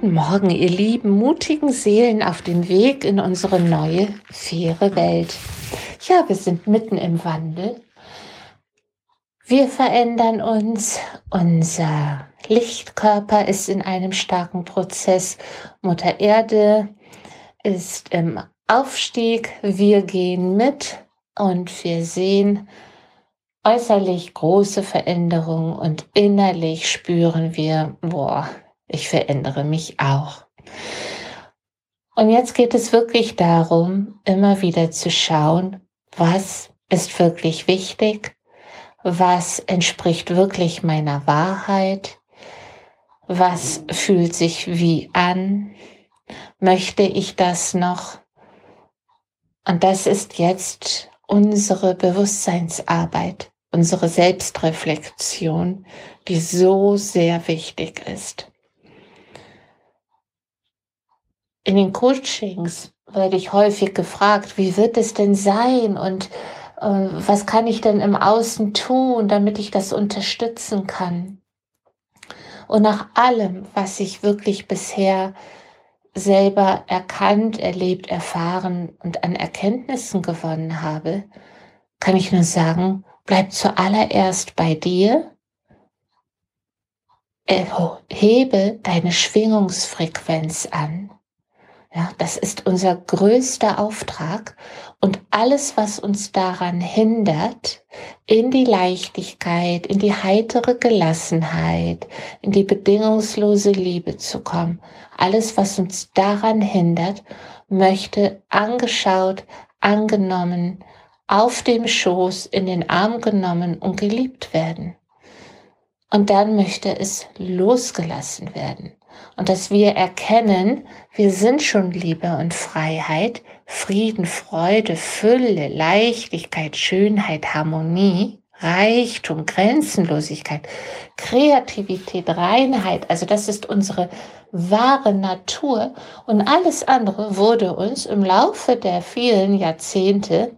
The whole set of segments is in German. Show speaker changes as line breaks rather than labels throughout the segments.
Guten Morgen, ihr lieben, mutigen Seelen auf dem Weg in unsere neue, faire Welt. Ja, wir sind mitten im Wandel. Wir verändern uns. Unser Lichtkörper ist in einem starken Prozess. Mutter Erde ist im Aufstieg. Wir gehen mit und wir sehen äußerlich große Veränderungen und innerlich spüren wir, boah, ich verändere mich auch. Und jetzt geht es wirklich darum, immer wieder zu schauen, was ist wirklich wichtig, was entspricht wirklich meiner Wahrheit, was fühlt sich wie an, möchte ich das noch? Und das ist jetzt unsere Bewusstseinsarbeit, unsere Selbstreflexion, die so sehr wichtig ist. In den Coachings werde ich häufig gefragt, wie wird es denn sein und äh, was kann ich denn im Außen tun, damit ich das unterstützen kann. Und nach allem, was ich wirklich bisher selber erkannt, erlebt, erfahren und an Erkenntnissen gewonnen habe, kann ich nur sagen, bleib zuallererst bei dir, hebe deine Schwingungsfrequenz an ja, das ist unser größter Auftrag und alles, was uns daran hindert, in die Leichtigkeit, in die heitere Gelassenheit, in die bedingungslose Liebe zu kommen, alles, was uns daran hindert, möchte angeschaut, angenommen, auf dem Schoß, in den Arm genommen und geliebt werden. Und dann möchte es losgelassen werden und dass wir erkennen, wir sind schon Liebe und Freiheit, Frieden, Freude, Fülle, Leichtigkeit, Schönheit, Harmonie, Reichtum, Grenzenlosigkeit, Kreativität, Reinheit. Also das ist unsere wahre Natur und alles andere wurde uns im Laufe der vielen Jahrzehnte,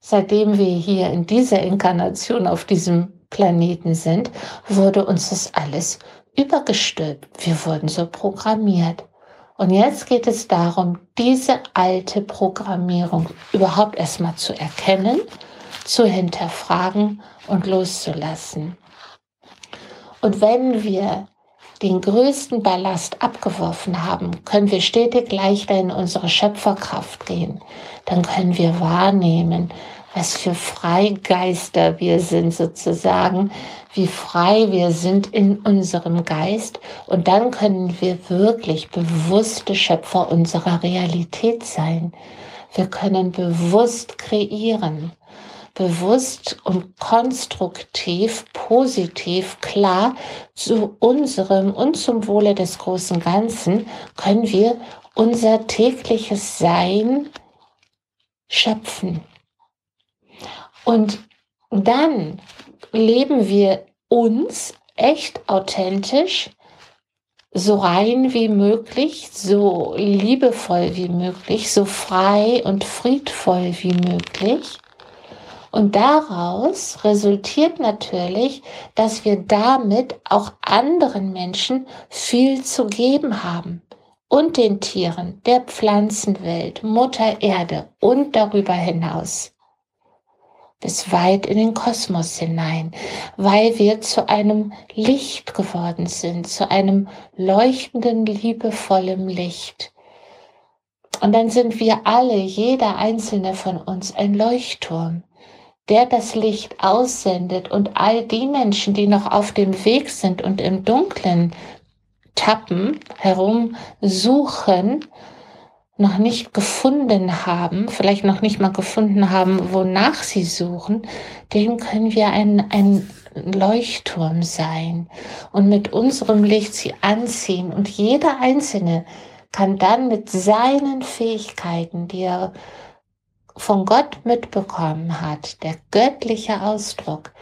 seitdem wir hier in dieser Inkarnation auf diesem Planeten sind, wurde uns das alles übergestülpt. Wir wurden so programmiert. Und jetzt geht es darum, diese alte Programmierung überhaupt erstmal zu erkennen, zu hinterfragen und loszulassen. Und wenn wir den größten Ballast abgeworfen haben, können wir stetig leichter in unsere Schöpferkraft gehen. Dann können wir wahrnehmen, was für Freigeister wir sind sozusagen, wie frei wir sind in unserem Geist. Und dann können wir wirklich bewusste Schöpfer unserer Realität sein. Wir können bewusst kreieren, bewusst und konstruktiv, positiv, klar zu unserem und zum Wohle des großen Ganzen können wir unser tägliches Sein schöpfen. Und dann leben wir uns echt authentisch, so rein wie möglich, so liebevoll wie möglich, so frei und friedvoll wie möglich. Und daraus resultiert natürlich, dass wir damit auch anderen Menschen viel zu geben haben. Und den Tieren, der Pflanzenwelt, Mutter Erde und darüber hinaus bis weit in den Kosmos hinein, weil wir zu einem Licht geworden sind, zu einem leuchtenden, liebevollen Licht. Und dann sind wir alle, jeder einzelne von uns, ein Leuchtturm, der das Licht aussendet und all die Menschen, die noch auf dem Weg sind und im Dunklen tappen, herumsuchen, noch nicht gefunden haben, vielleicht noch nicht mal gefunden haben, wonach sie suchen, dem können wir ein, ein Leuchtturm sein und mit unserem Licht sie anziehen. Und jeder Einzelne kann dann mit seinen Fähigkeiten, die er von Gott mitbekommen hat, der göttliche Ausdruck,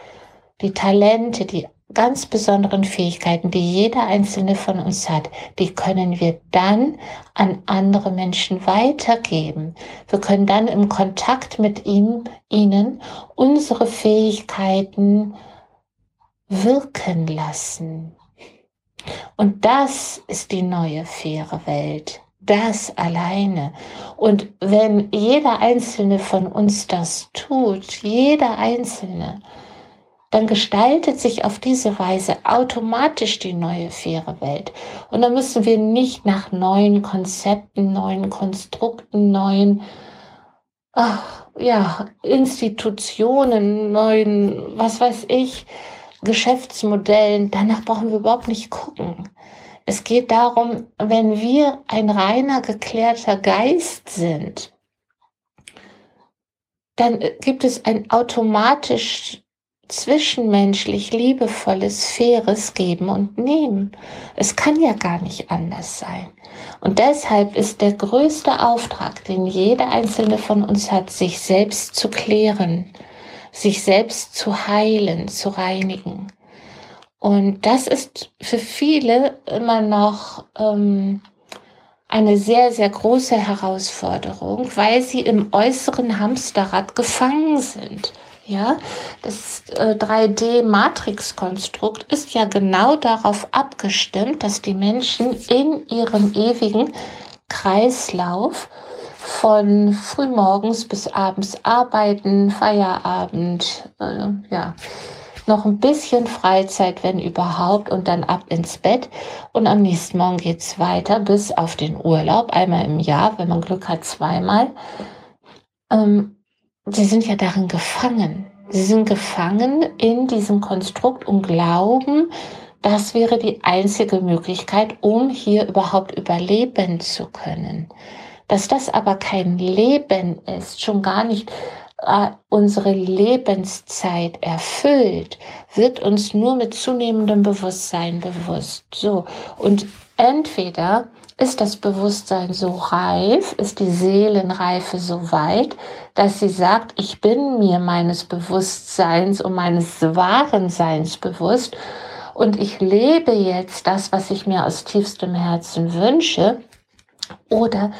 die Talente, die ganz besonderen Fähigkeiten, die jeder einzelne von uns hat, die können wir dann an andere Menschen weitergeben. Wir können dann im Kontakt mit ihm, ihnen unsere Fähigkeiten wirken lassen. Und das ist die neue faire Welt. Das alleine. Und wenn jeder einzelne von uns das tut, jeder einzelne, dann gestaltet sich auf diese Weise automatisch die neue faire Welt. Und dann müssen wir nicht nach neuen Konzepten, neuen Konstrukten, neuen ach, ja, Institutionen, neuen, was weiß ich, Geschäftsmodellen, danach brauchen wir überhaupt nicht gucken. Es geht darum, wenn wir ein reiner, geklärter Geist sind, dann gibt es ein automatisch zwischenmenschlich liebevolles, faires Geben und Nehmen. Es kann ja gar nicht anders sein. Und deshalb ist der größte Auftrag, den jeder einzelne von uns hat, sich selbst zu klären, sich selbst zu heilen, zu reinigen. Und das ist für viele immer noch ähm, eine sehr, sehr große Herausforderung, weil sie im äußeren Hamsterrad gefangen sind. Ja, das äh, 3D-Matrix-Konstrukt ist ja genau darauf abgestimmt, dass die Menschen in ihrem ewigen Kreislauf von frühmorgens bis abends arbeiten, Feierabend, äh, ja, noch ein bisschen Freizeit, wenn überhaupt, und dann ab ins Bett. Und am nächsten Morgen geht's weiter bis auf den Urlaub, einmal im Jahr, wenn man Glück hat, zweimal. Ähm, sie sind ja darin gefangen. Sie sind gefangen in diesem Konstrukt und glauben, das wäre die einzige Möglichkeit, um hier überhaupt überleben zu können. Dass das aber kein Leben ist, schon gar nicht äh, unsere Lebenszeit erfüllt, wird uns nur mit zunehmendem Bewusstsein bewusst. So. Und entweder ist das Bewusstsein so reif, ist die Seelenreife so weit, dass sie sagt, ich bin mir meines Bewusstseins und meines wahren Seins bewusst und ich lebe jetzt das, was ich mir aus tiefstem Herzen wünsche. Oder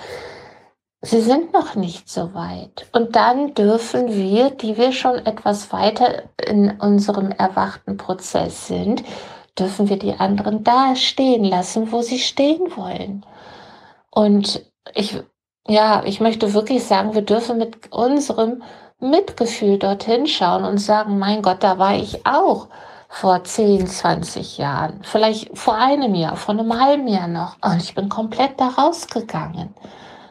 sie sind noch nicht so weit. Und dann dürfen wir, die wir schon etwas weiter in unserem erwachten Prozess sind, dürfen wir die anderen da stehen lassen, wo sie stehen wollen. Und ich, ja, ich möchte wirklich sagen, wir dürfen mit unserem Mitgefühl dorthin schauen und sagen, mein Gott, da war ich auch vor 10, 20 Jahren, vielleicht vor einem Jahr, vor einem halben Jahr noch. Und ich bin komplett da rausgegangen.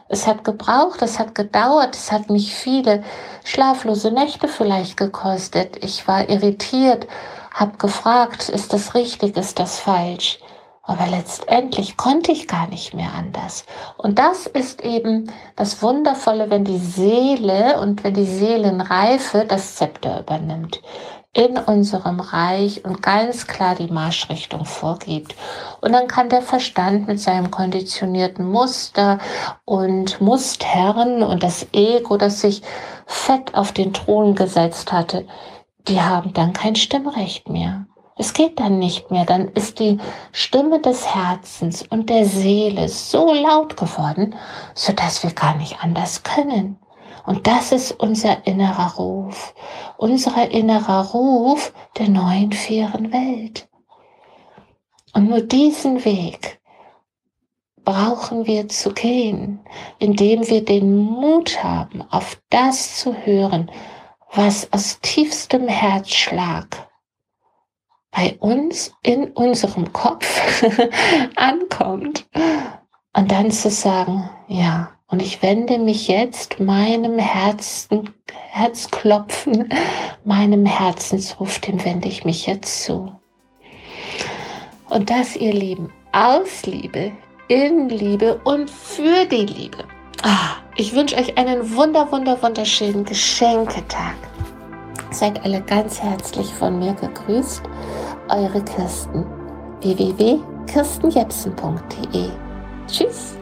Es hat gebraucht, es hat gedauert, es hat mich viele schlaflose Nächte vielleicht gekostet. Ich war irritiert habe gefragt, ist das richtig, ist das falsch? Aber letztendlich konnte ich gar nicht mehr anders. Und das ist eben das Wundervolle, wenn die Seele und wenn die Seelenreife das Zepter übernimmt in unserem Reich und ganz klar die Marschrichtung vorgibt. Und dann kann der Verstand mit seinem konditionierten Muster und Mustern und das Ego, das sich fett auf den Thron gesetzt hatte, die haben dann kein Stimmrecht mehr. Es geht dann nicht mehr. Dann ist die Stimme des Herzens und der Seele so laut geworden, so dass wir gar nicht anders können. Und das ist unser innerer Ruf, unser innerer Ruf der neuen fairen Welt. Und nur diesen Weg brauchen wir zu gehen, indem wir den Mut haben, auf das zu hören, was aus tiefstem Herzschlag bei uns in unserem Kopf ankommt. Und dann zu sagen, ja, und ich wende mich jetzt meinem Herzen, Herzklopfen, meinem Herzensruf, dem wende ich mich jetzt zu. Und das, ihr Lieben, aus Liebe, in Liebe und für die Liebe. Ah, ich wünsche euch einen wunder, wunder, wunderschönen Geschenketag. Seid alle ganz herzlich von mir gegrüßt. Eure Kirsten. www.kirstenjepsen.de Tschüss.